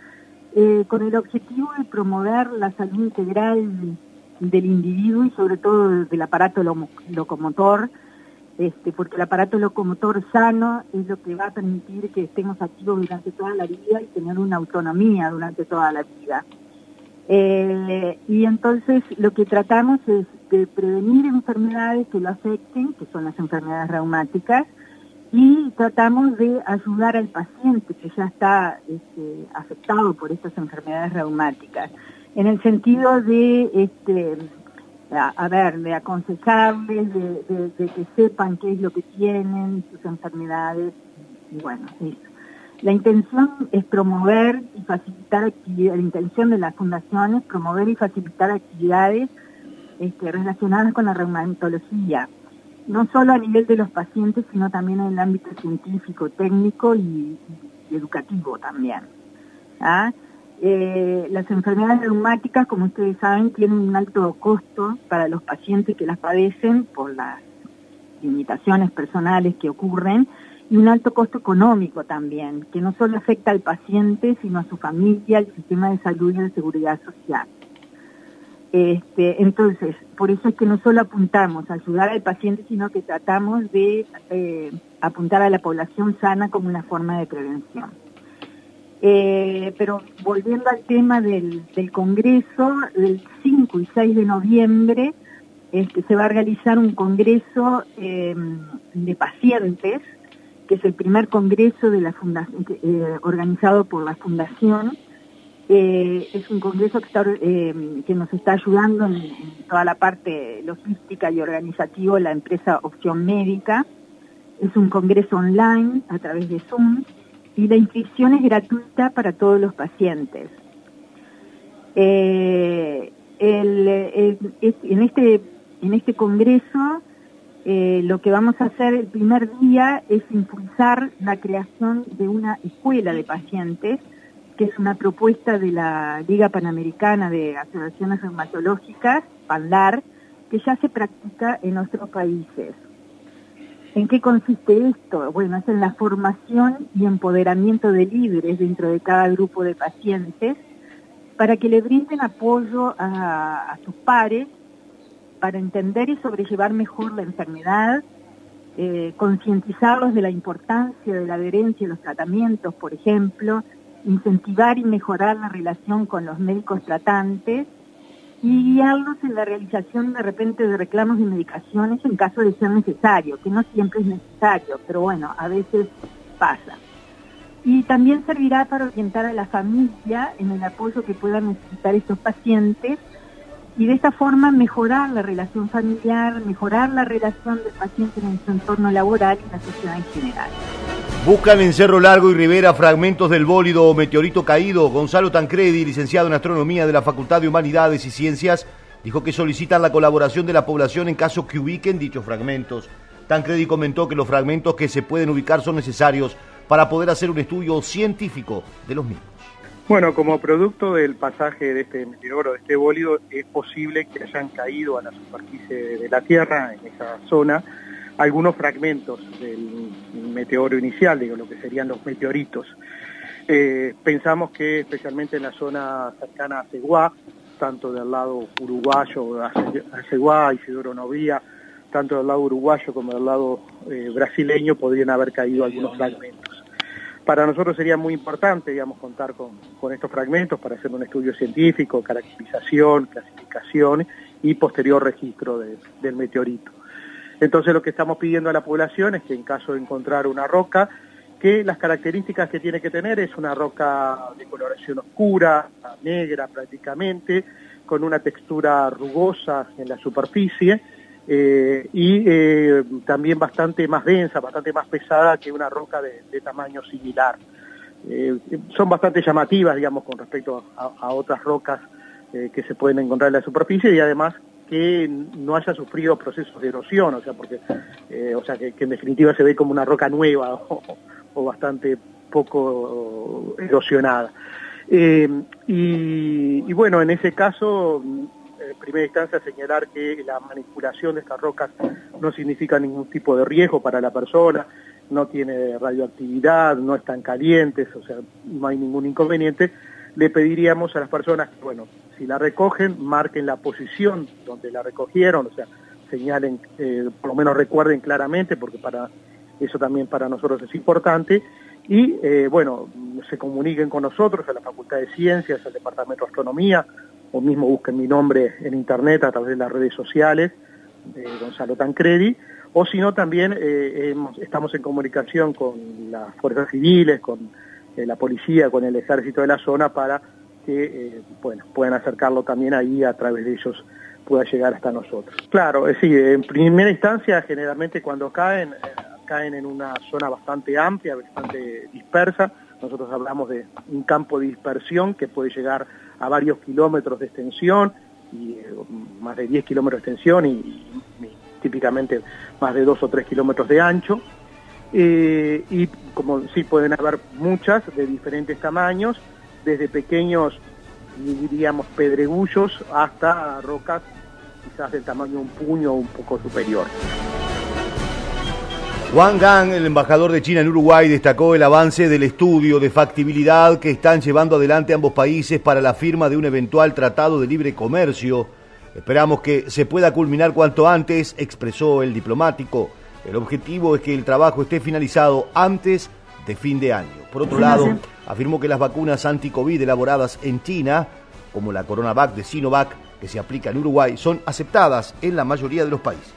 eh, con el objetivo de promover la salud integral del individuo y sobre todo del aparato locomotor, este, porque el aparato locomotor sano es lo que va a permitir que estemos activos durante toda la vida y tener una autonomía durante toda la vida. Eh, y entonces lo que tratamos es de prevenir enfermedades que lo afecten, que son las enfermedades reumáticas, y tratamos de ayudar al paciente que ya está este, afectado por estas enfermedades reumáticas, en el sentido de, este, a, ver, de aconsejarles, de, que sepan qué es lo que tienen, sus enfermedades, y bueno, eso. La intención es promover y facilitar actividades, la intención de la fundación es promover y facilitar actividades este, relacionadas con la reumatología, no solo a nivel de los pacientes, sino también en el ámbito científico, técnico y, educativo también. ¿ah? Eh, las enfermedades reumáticas, como ustedes saben, tienen un alto costo para los pacientes que las padecen por las limitaciones personales que ocurren y un alto costo económico también, que no solo afecta al paciente, sino a su familia, al sistema de salud y de seguridad social. Este, entonces, por eso es que no solo apuntamos a ayudar al paciente, sino que tratamos de eh, apuntar a la población sana como una forma de prevención. Eh, pero volviendo al tema del, Congreso, el 5 y 6 de noviembre este, se va a realizar un Congreso em, de pacientes, que es el primer Congreso de la eh, organizado por la Fundación. Eh, es un Congreso que, que, nos está ayudando en, en toda la parte logística y organizativa la empresa Opción Médica. Es un Congreso online a través de Zoom y la inscripción es gratuita para todos los pacientes. Eh, en, este, en este congreso eh, lo que vamos a hacer el primer día es impulsar la creación de una escuela de pacientes, que es una propuesta de la Liga Panamericana de Asociaciones Reumatológicas, PANLAR, que ya se practica en otros países. ¿En qué consiste esto? Bueno, es en la formación y empoderamiento de líderes dentro de cada grupo de pacientes para que le brinden apoyo a, sus pares para entender y sobrellevar mejor la enfermedad, eh, concientizarlos de la importancia de la adherencia a los tratamientos, por ejemplo, incentivar y mejorar la relación con los médicos tratantes y guiarlos en la realización de repente de reclamos y medicaciones en caso de ser necesario, que no siempre es necesario, pero bueno, a veces pasa. Y también servirá para orientar a la familia en el apoyo que puedan necesitar estos pacientes y de esta forma mejorar la relación familiar, mejorar la relación del paciente en su entorno laboral y la sociedad en general. Buscan en Cerro Largo y Rivera fragmentos del bólido o meteorito caído. Gonzalo Tancredi, licenciado en Astronomía de la Facultad de Humanidades y Ciencias, dijo que solicitan la colaboración de la población en caso que ubiquen dichos fragmentos. Tancredi comentó que los fragmentos que se pueden ubicar son necesarios para poder hacer un estudio científico de los mismos. Bueno, como producto del pasaje de este meteoro, de este bólido, es posible que hayan caído a la superficie de la Tierra, en esa zona, algunos fragmentos del meteoro inicial, digo, lo que serían los meteoritos. Eh, pensamos que especialmente en la zona cercana a Ceguá, tanto del lado uruguayo, a Ceguá, Isidoro Novía, tanto del lado uruguayo como del lado eh, brasileño, podrían haber caído algunos fragmentos. Para nosotros sería muy importante, digamos, contar con, estos fragmentos para hacer un estudio científico, caracterización, clasificación y posterior registro del meteorito. Entonces lo que estamos pidiendo a la población es que en caso de encontrar una roca, que las características que tiene que tener es una roca de coloración oscura, negra prácticamente, con una textura rugosa en la superficie eh, y eh, también bastante más densa, bastante más pesada que una roca de, tamaño similar. Eh, son bastante llamativas, digamos, con respecto a otras rocas que se pueden encontrar en la superficie y además que no haya sufrido procesos de erosión, o sea, porque, eh, o sea, que, en definitiva se ve como una roca nueva o, bastante poco erosionada. Eh, y, bueno, en ese caso, en primera instancia señalar que la manipulación de estas rocas no significa ningún tipo de riesgo para la persona, no tiene radioactividad, no están calientes, o sea, no hay ningún inconveniente, le pediríamos a las personas bueno, si la recogen, marquen la posición donde la recogieron, o sea, señalen, eh, por lo menos recuerden claramente, porque para eso también para nosotros es importante, y eh, bueno, se comuniquen con nosotros a la Facultad de Ciencias, al Departamento de Astronomía, o mismo busquen mi nombre en Internet a través de las redes sociales, de Gonzalo Tancredi, o si no también eh, estamos en comunicación con las fuerzas civiles, con la policía, con el ejército de la zona para que eh, bueno, puedan acercarlo también ahí a través de ellos pueda llegar hasta nosotros. Claro, es decir, en primera instancia generalmente cuando caen, eh, caen en una zona bastante amplia, bastante dispersa, nosotros hablamos de un campo de dispersión que puede llegar a varios kilómetros de extensión, y eh, más de 10 kilómetros de extensión y, típicamente más de 2 o 3 kilómetros de ancho. Y como sí pueden haber muchas de diferentes tamaños, desde pequeños, diríamos, pedregullos hasta rocas quizás del tamaño de un puño o un poco superior. Wang Gang, el embajador de China en Uruguay, destacó el avance del estudio de factibilidad que están llevando adelante ambos países para la firma de un eventual tratado de libre comercio. Esperamos que se pueda culminar cuanto antes, expresó el diplomático. El objetivo es que el trabajo esté finalizado antes de fin de año. Por otro lado, afirmó que las vacunas anti-COVID elaboradas en China, como la CoronaVac de Sinovac, que se aplica en Uruguay, son aceptadas en la mayoría de los países.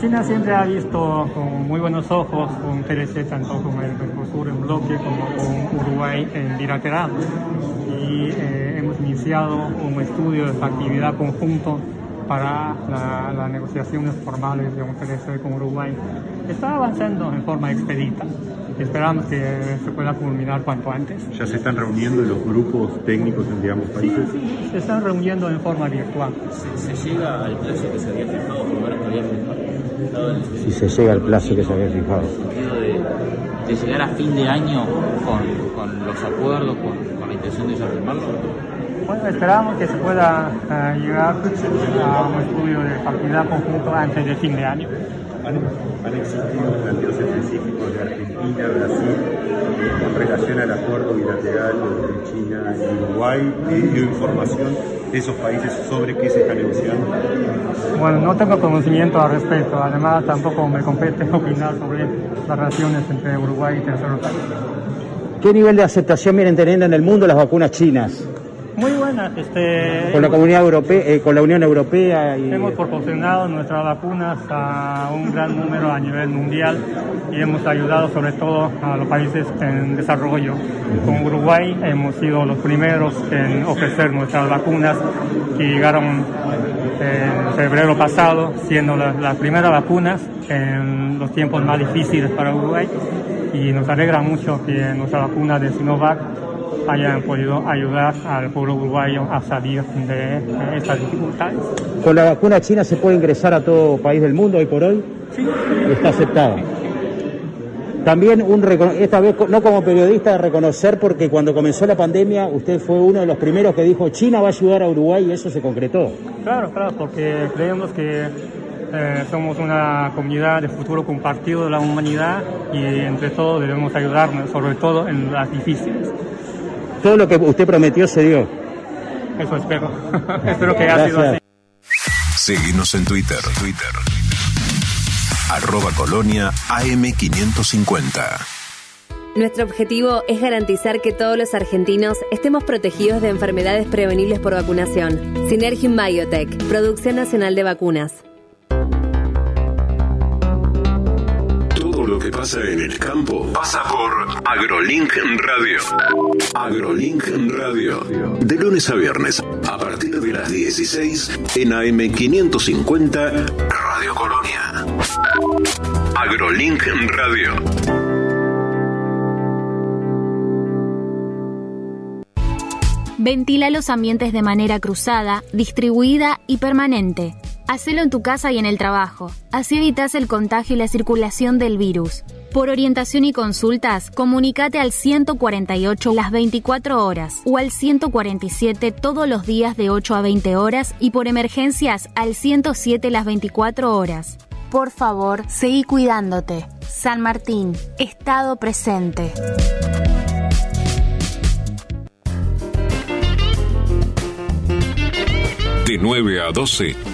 China siempre ha visto con muy buenos ojos con TLC, tanto con el Mercosur en bloque como con Uruguay en bilateral. Y eh, hemos iniciado un estudio de factibilidad conjunto para las la negociaciones formales de un TLC con Uruguay. Está avanzando en forma expedita. Esperamos que se pueda culminar cuanto antes. ¿Ya se están reuniendo los grupos técnicos entre ambos países? Sí, se están reuniendo en forma virtual. ¿Se, se llega al plazo que se había fijado? que había fijado? si se llega al plazo que se había fijado. De, de llegar a fin de año con, con los acuerdos, con, con, la intención de ya firmarlo? Bueno, esperamos que se pueda uh, llegar a un estudio de factibilidad conjunto antes de fin de año. ¿Han, han existido planteos específicos de Argentina, Brasil, con relación al acuerdo bilateral entre China y Uruguay? ¿Dio información de esos países sobre qué se está negociando? Bueno, no tengo conocimiento al respecto. Además, tampoco me compete opinar sobre las relaciones entre Uruguay y terceros países. ¿Qué nivel de aceptación vienen teniendo en el mundo las vacunas chinas? Este, con la comunidad europea, eh, con la Unión Europea. Y... Hemos proporcionado nuestras vacunas a un gran número a nivel mundial y hemos ayudado sobre todo a los países en desarrollo. Con Uruguay hemos sido los primeros en ofrecer nuestras vacunas que llegaron en febrero pasado, siendo las, las primeras vacunas en los tiempos más difíciles para Uruguay y nos alegra mucho que nuestra vacuna de Sinovac hayan podido ayudar al pueblo uruguayo a salir de estas dificultades. ¿Con la vacuna china se puede ingresar a todo país del mundo hoy por hoy? Sí. Está aceptada. También, un esta vez no como periodista, de reconocer porque cuando comenzó la pandemia usted fue uno de los primeros que dijo China va a ayudar a Uruguay y eso se concretó. Claro, claro, porque creemos que eh, somos una comunidad de futuro compartido de la humanidad y entre todos debemos ayudarnos, sobre todo en las difíciles todo lo que usted prometió se dio. Eso espero. espero que haya sido así. Seguimos en Twitter. Twitter. Arroba Colonia AM550. Nuestro objetivo es garantizar que todos los argentinos estemos protegidos de enfermedades prevenibles por vacunación. Synergium Biotech, Producción Nacional de Vacunas. Lo que pasa en el campo pasa por AgroLink Radio. AgroLink Radio. De lunes a viernes, a partir de las 16 en AM550 Radio Colonia. AgroLink Radio. Ventila los ambientes de manera cruzada, distribuida y permanente. Hacelo en tu casa y en el trabajo. Así evitas el contagio y la circulación del virus. Por orientación y consultas, comunícate al 148 las 24 horas o al 147 todos los días de 8 a 20 horas y por emergencias al 107 las 24 horas. Por favor, seguí cuidándote. San Martín, Estado presente. De 9 a 12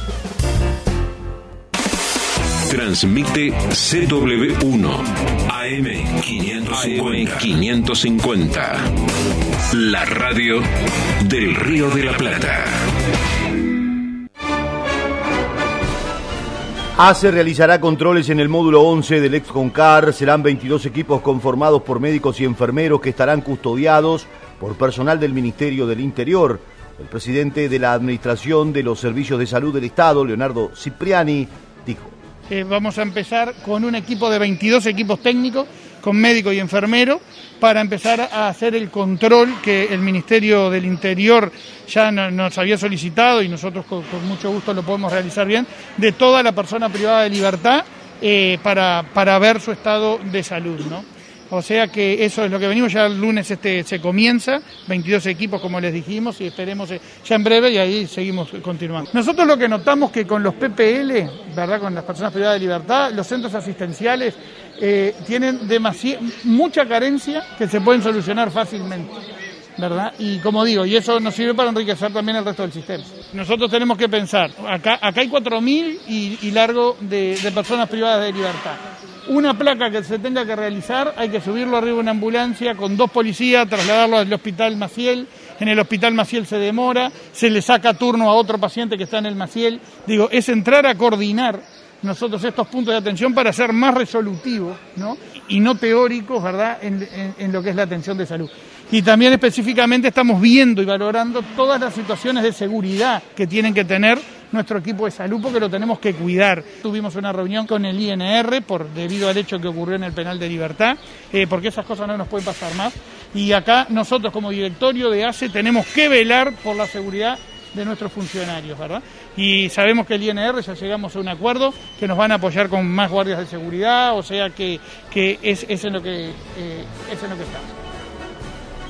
Transmite CW1 AM550. La radio del Río de la Plata. ACE realizará controles en el módulo 11 del Exconcar. Serán 22 equipos conformados por médicos y enfermeros que estarán custodiados por personal del Ministerio del Interior. El presidente de la Administración de los Servicios de Salud del Estado, Leonardo Cipriani. Eh, vamos a empezar con un equipo de 22 equipos técnicos, con médico y enfermero, para empezar a hacer el control que el Ministerio del Interior ya nos había solicitado y nosotros con, mucho gusto lo podemos realizar bien, de toda la persona privada de libertad eh, para, para ver su estado de salud. ¿no? O sea que eso es lo que venimos, ya el lunes este se comienza, 22 equipos como les dijimos y esperemos eh, ya en breve y ahí seguimos continuando. Nosotros lo que notamos que con los PPL, ¿verdad? Con las personas privadas de libertad, los centros asistenciales eh, tienen mucha carencia que se pueden solucionar fácilmente. ¿verdad? Y como digo, y eso nos sirve para enriquecer también el resto del sistema. Nosotros tenemos que pensar, acá, acá hay 4.000 y, y largo de personas privadas de libertad una placa que se tenga que realizar, hay que subirlo arriba de una ambulancia con dos policías, trasladarlo al hospital Maciel. En el hospital Maciel se demora, se le saca turno a otro paciente que está en el Maciel. Digo, es entrar a coordinar nosotros estos puntos de atención para ser más resolutivos ¿no? y no teóricos ¿verdad? en lo que es la atención de salud. Y también específicamente estamos viendo y valorando todas las situaciones de seguridad que tienen que tener nuestro equipo de salud porque lo tenemos que cuidar. Tuvimos una reunión con el INR por, debido al hecho que ocurrió en el penal de libertad, eh, porque esas cosas no nos pueden pasar más. Y acá nosotros como directorio de ACE tenemos que velar por la seguridad de nuestros funcionarios, ¿verdad? Y sabemos que el INR ya llegamos a un acuerdo que nos van a apoyar con más guardias de seguridad, o sea que, es, en lo que, eh, es en lo que estamos.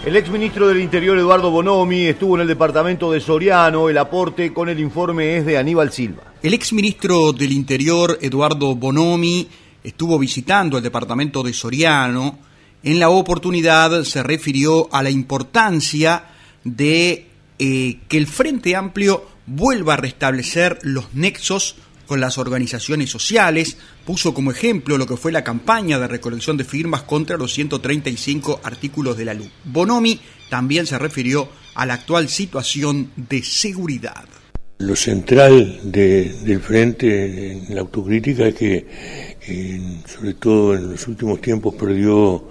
El exministro del Interior, Eduardo Bonomi, estuvo en el departamento de Soriano. El aporte con el informe es de Aníbal Silva. El exministro del Interior, Eduardo Bonomi, estuvo visitando el departamento de Soriano. En la oportunidad se refirió a la importancia de eh, que el Frente Amplio vuelva a restablecer los nexos con las organizaciones sociales, puso como ejemplo lo que fue la campaña de recolección de firmas contra los 135 artículos de la luz. Bonomi también se refirió a la actual situación de seguridad. Lo central del frente en la autocrítica es que, sobre todo en los últimos tiempos, perdió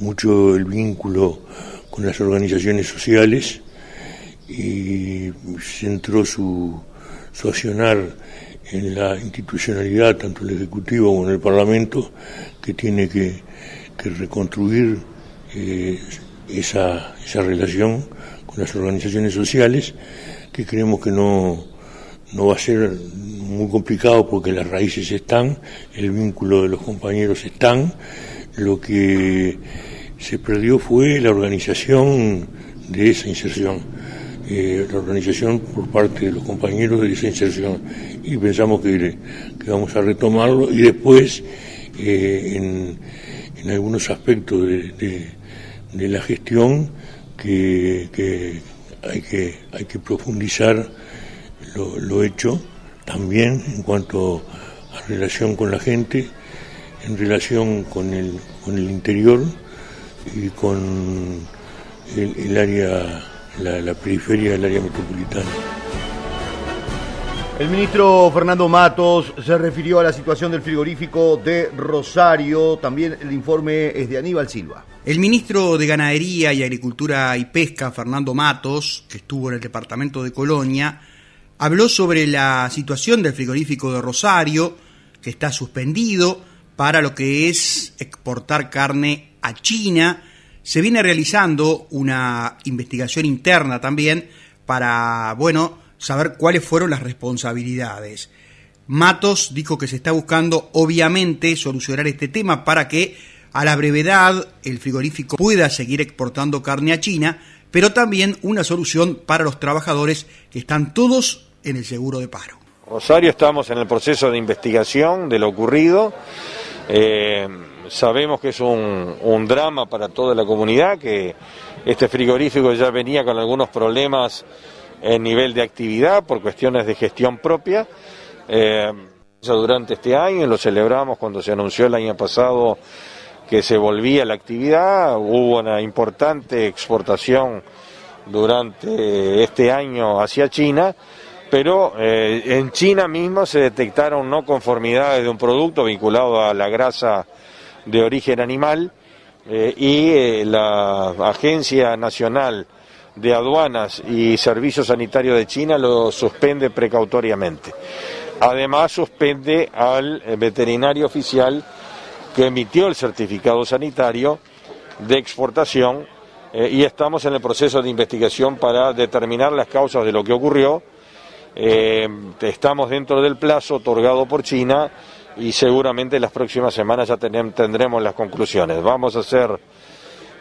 mucho el vínculo con las organizaciones sociales y centró su, su accionar en la institucionalidad, tanto el Ejecutivo como en el Parlamento, que tiene que, reconstruir eh, esa, esa relación con las organizaciones sociales, que creemos que no, no va a ser muy complicado porque las raíces están, el vínculo de los compañeros están, lo que se perdió fue la organización de esa inserción eh, la organización por parte de los compañeros de esa inserción y pensamos que, vamos a retomarlo y después eh, en, algunos aspectos de, la gestión que, hay que hay que profundizar lo, hecho también en cuanto a relación con la gente en relación con el con el interior y con el área la, periferia del área metropolitana. El ministro Fernando Matos se refirió a la situación del frigorífico de Rosario. También el informe es de Aníbal Silva. El ministro de Ganadería y Agricultura y Pesca, Fernando Matos, que estuvo en el departamento de Colonia, habló sobre la situación del frigorífico de Rosario, que está suspendido para lo que es exportar carne a China se viene realizando una investigación interna también para, bueno, saber cuáles fueron las responsabilidades. Matos dijo que se está buscando, obviamente, solucionar este tema para que a la brevedad el frigorífico pueda seguir exportando carne a China, pero también una solución para los trabajadores que están todos en el seguro de paro. Rosario, estamos en el proceso de investigación de lo ocurrido. Eh, sabemos que es un, drama para toda la comunidad, que este frigorífico ya venía con algunos problemas en nivel de actividad por cuestiones de gestión propia. Eh, durante este año lo celebramos cuando se anunció el año pasado que se volvía la actividad, hubo una importante exportación durante este año hacia China, pero eh, en China mismo se detectaron no conformidades de un producto vinculado a la grasa de origen animal eh, y eh, la Agencia Nacional de aduanas y servicios sanitarios de China lo suspende precautoriamente. Además, suspende al veterinario oficial que emitió el certificado sanitario de exportación eh, y estamos en el proceso de investigación para determinar las causas de lo que ocurrió. Eh, estamos dentro del plazo otorgado por China y seguramente en las próximas semanas ya tendremos las conclusiones. Vamos a hacer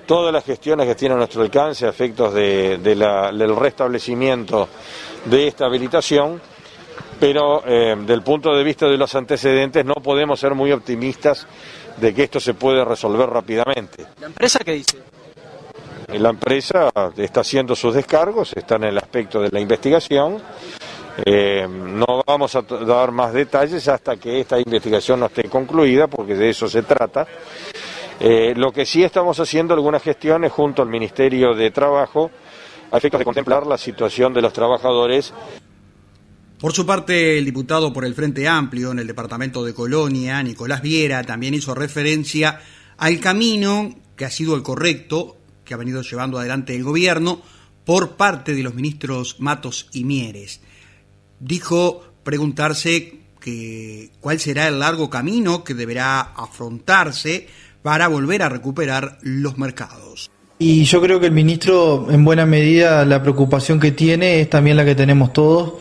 todas las gestiones que tienen a nuestro alcance a efectos de, del restablecimiento de esta habilitación, pero eh, del punto de vista de los antecedentes no podemos ser muy optimistas de que esto se puede resolver rápidamente. ¿La empresa qué dice? La empresa está haciendo sus descargos, está en el aspecto de la investigación. Eh, no vamos a dar más detalles hasta que esta investigación no esté concluida, porque de eso se trata. Eh, lo que sí estamos haciendo algunas gestiones junto al Ministerio de Trabajo a efectos de contemplar la situación de los trabajadores. Por su parte, el diputado por el Frente Amplio en el departamento de Colonia, Nicolás Viera, también hizo referencia al camino que ha sido el correcto, que ha venido llevando adelante el gobierno por parte de los ministros Matos y Mieres dijo preguntarse que, cuál será el largo camino que deberá afrontarse para volver a recuperar los mercados. Y yo creo que el ministro, en buena medida, la preocupación que tiene es también la que tenemos todos,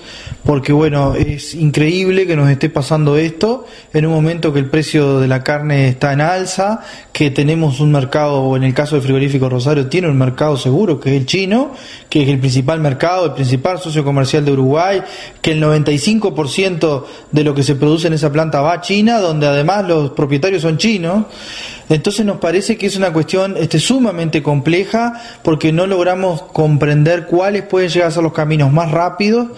porque bueno, es increíble que nos esté pasando esto en un momento que el precio de la carne está en alza, que tenemos un mercado, o en el caso del frigorífico Rosario, tiene un mercado seguro, que es el chino, que es el principal mercado, el principal socio comercial de Uruguay, que el 95% de lo que se produce en esa planta va a China, donde además los propietarios son chinos. Entonces nos parece que es una cuestión este, sumamente compleja porque no logramos comprender cuáles pueden llegar a ser los caminos más rápidos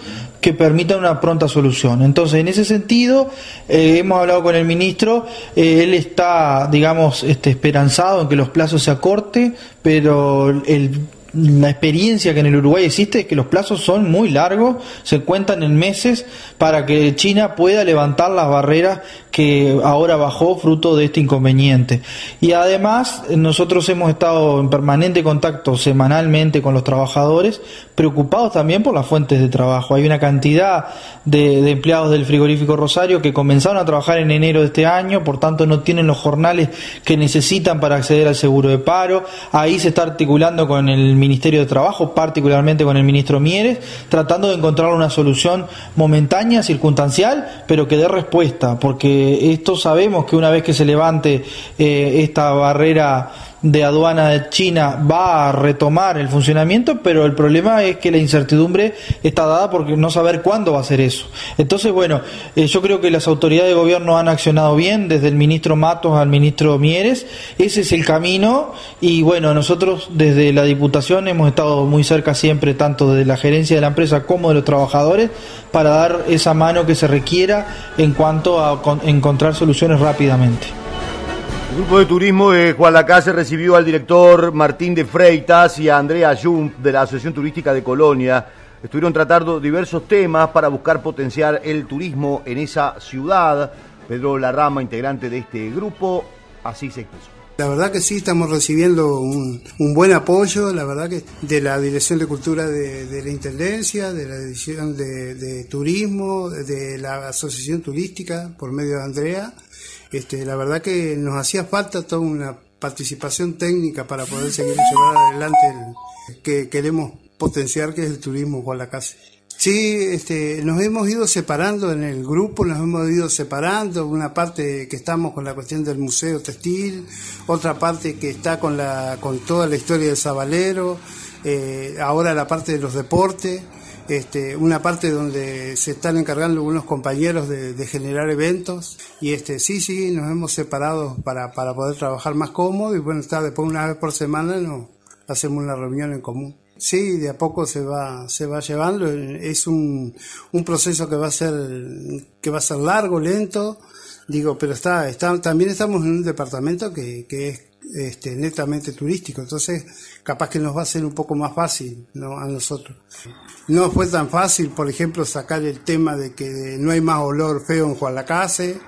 que permitan una pronta solución. Entonces, en ese sentido, eh, hemos hablado con el ministro, eh, él está, digamos, este, esperanzado en que los plazos se acorten, pero el la experiencia que en el Uruguay existe es que los plazos son muy largos, se cuentan en meses para que China pueda levantar las barreras que ahora bajó fruto de este inconveniente. Y además nosotros hemos estado en permanente contacto semanalmente con los trabajadores, preocupados también por las fuentes de trabajo. Hay una cantidad de, empleados del frigorífico Rosario que comenzaron a trabajar en enero de este año, por tanto no tienen los jornales que necesitan para acceder al seguro de paro. Ahí se está articulando con el Ministerio de Trabajo, particularmente con el ministro Mieres, tratando de encontrar una solución momentánea, circunstancial, pero que dé respuesta, porque esto sabemos que una vez que se levante eh, esta barrera de aduana de China va a retomar el funcionamiento, pero el problema es que la incertidumbre está dada porque no saber cuándo va a ser eso. Entonces, bueno, eh, yo creo que las autoridades de gobierno han accionado bien, desde el ministro Matos al ministro Mieres, ese es el camino y bueno, nosotros desde la Diputación hemos estado muy cerca siempre, tanto de la gerencia de la empresa como de los trabajadores, para dar esa mano que se requiera en cuanto a encontrar soluciones rápidamente. Grupo de turismo de Lacase recibió al director Martín de Freitas y a Andrea Jump de la Asociación Turística de Colonia. Estuvieron tratando diversos temas para buscar potenciar el turismo en esa ciudad. Pedro Larrama, integrante de este grupo, así se expresó. La verdad que sí, estamos recibiendo un, buen apoyo, la verdad que de la Dirección de Cultura de, la Intendencia, de la Dirección de, Turismo, de la Asociación Turística por medio de Andrea, este, la verdad que nos hacía falta toda una participación técnica para poder seguir llevar adelante el que queremos potenciar, que es el turismo Guadalacase. Sí, este, nos hemos ido separando en el grupo, nos hemos ido separando, una parte que estamos con la cuestión del museo textil, otra parte que está con, la, con toda la historia del sabalero, eh, ahora la parte de los deportes. Este, una parte donde se están encargando algunos compañeros de, generar eventos y este sí sí nos hemos separado para, para poder trabajar más cómodo y bueno está después una vez por semana nos hacemos una reunión en común. Sí de a poco se va se va llevando es un, un proceso que va a ser que va a ser largo lento digo pero está, está también estamos en un departamento que, que es este, netamente turístico, entonces capaz que nos va a ser un poco más fácil ¿no? a nosotros. No fue tan fácil, por ejemplo, sacar el tema de que no hay más olor feo en Juan-Lacase.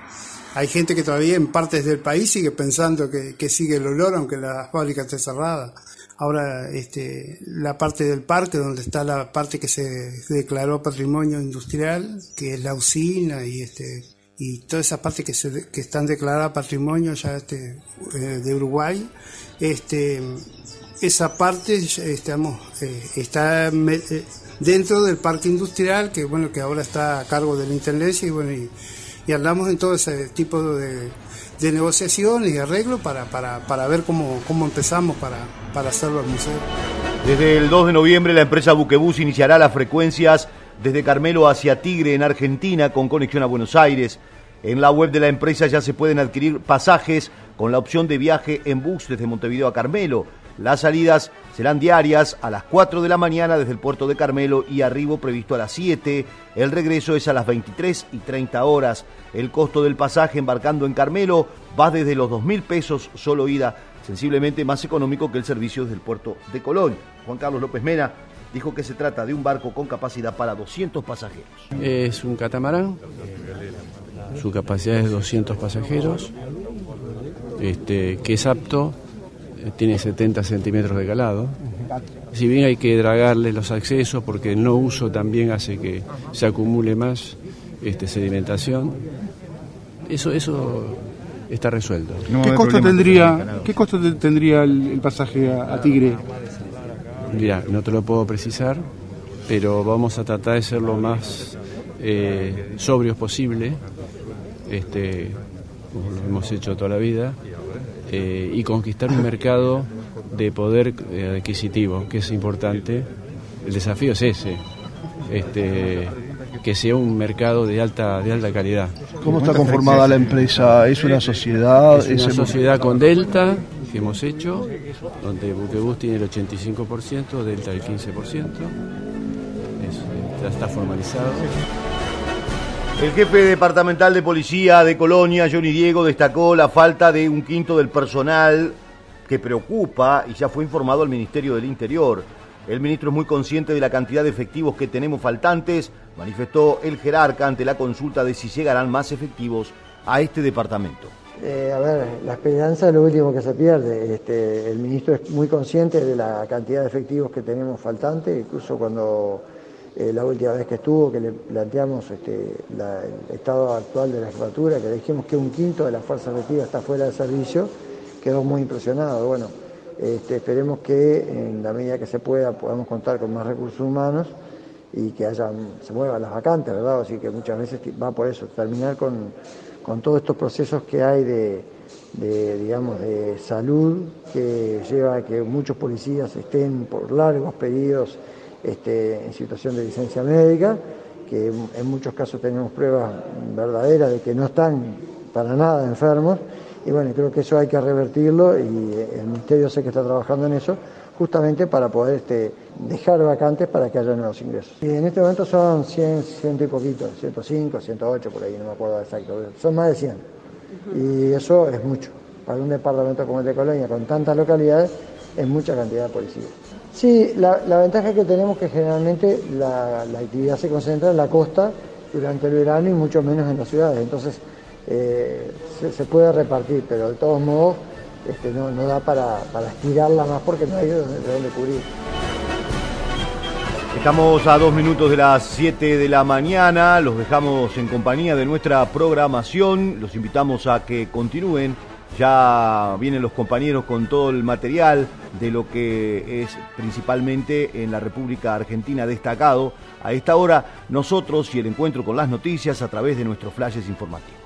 Hay gente que todavía en partes del país sigue pensando que, sigue el olor aunque la fábrica esté cerrada. ahora este, la parte del parque, donde está la parte que se declaró patrimonio industrial, que es la usina y este y toda esa parte que, se, que están declaradas patrimonio ya este, eh, de Uruguay, este, esa parte estamos, eh, está eh, dentro del parque industrial, que bueno, que ahora está a cargo de la Intendencia y bueno, y, y hablamos en todo ese tipo de, de negociaciones y arreglos para, para, para ver cómo, cómo empezamos para, para hacerlo al museo. Desde el 2 de noviembre la empresa Buquebus iniciará las frecuencias desde Carmelo hacia Tigre en Argentina con conexión a Buenos Aires. En la web de la empresa ya se pueden adquirir pasajes con la opción de viaje en bus desde Montevideo a Carmelo. Las salidas serán diarias a las 4 de la mañana desde el puerto de Carmelo y arribo previsto a las 7. El regreso es a las 23 y 30 horas. El costo del pasaje embarcando en Carmelo va desde los 2 mil pesos solo ida, sensiblemente más económico que el servicio desde el puerto de Colón. Juan Carlos López Mena dijo que se trata de un barco con capacidad para 200 pasajeros. Es un catamarán, su capacidad es 200 pasajeros, este, que es apto tiene 70 centímetros de calado. Si bien hay que dragarle los accesos porque el no uso también hace que se acumule más este, sedimentación, eso, eso está resuelto. ¿Qué, costo tendría, ¿Qué costo tendría el, pasaje a, Tigre? Mira, no te lo puedo precisar, pero vamos a tratar de ser lo más eh, sobrios posible, este, como lo hemos hecho toda la vida, eh, y conquistar un mercado de poder eh, adquisitivo, que es importante. El desafío es ese, este, que sea un mercado de alta, de alta calidad. ¿Cómo está conformada la empresa? ¿Es una sociedad? Es una sociedad con Delta que hemos hecho, donde Buquebus tiene el 85%, Delta el 15%. ya está formalizado. El jefe departamental de policía de Colonia, Johnny Diego, destacó la falta de un quinto del personal que preocupa y ya fue informado al Ministerio del Interior. El ministro es muy consciente de la cantidad de efectivos que tenemos faltantes, manifestó el jerarca ante la consulta de si llegarán más efectivos a este departamento. Eh, a ver, la esperanza es lo último que se pierde. Este, el ministro es muy consciente de la cantidad de efectivos que tenemos faltantes, incluso cuando eh, la última vez que estuvo, que le planteamos este, el estado actual de la jefatura, que dijimos que un quinto de la fuerza efectiva está fuera de servicio, quedó muy impresionado. Bueno, este, esperemos que en la medida que se pueda podamos contar con más recursos humanos y que haya, se muevan las vacantes, ¿verdad? Así que muchas veces va por eso, terminar con, todos estos procesos que hay de, de, digamos, de salud que lleva a que muchos policías estén por largos periodos este, en situación de licencia médica, que en muchos casos tenemos pruebas verdaderas de que no están para nada enfermos. Y bueno, creo que eso hay que revertirlo y el Ministerio sé que está trabajando en eso, justamente para poder este, dejar vacantes para que haya nuevos ingresos. Y en este momento son 100, ciento y poquito, 105, 108 por ahí, no me acuerdo exacto, son más de 100. Y eso es mucho. Para un departamento como el de Colonia, con tantas localidades, es mucha cantidad de policías. Sí, la, ventaja que tenemos es que generalmente la, actividad se concentra en la costa durante el verano y mucho menos en las ciudades. Entonces eh, se, puede repartir, pero de todos modos este, no, da para, estirarla más porque no hay de dónde, cubrir. Estamos a dos minutos de las 7 de la mañana, los dejamos en compañía de nuestra programación, los invitamos a que continúen ya vienen los compañeros con todo el material de lo que es principalmente en la República Argentina destacado. A esta hora nosotros y el encuentro con las noticias a través de nuestros flashes informativos.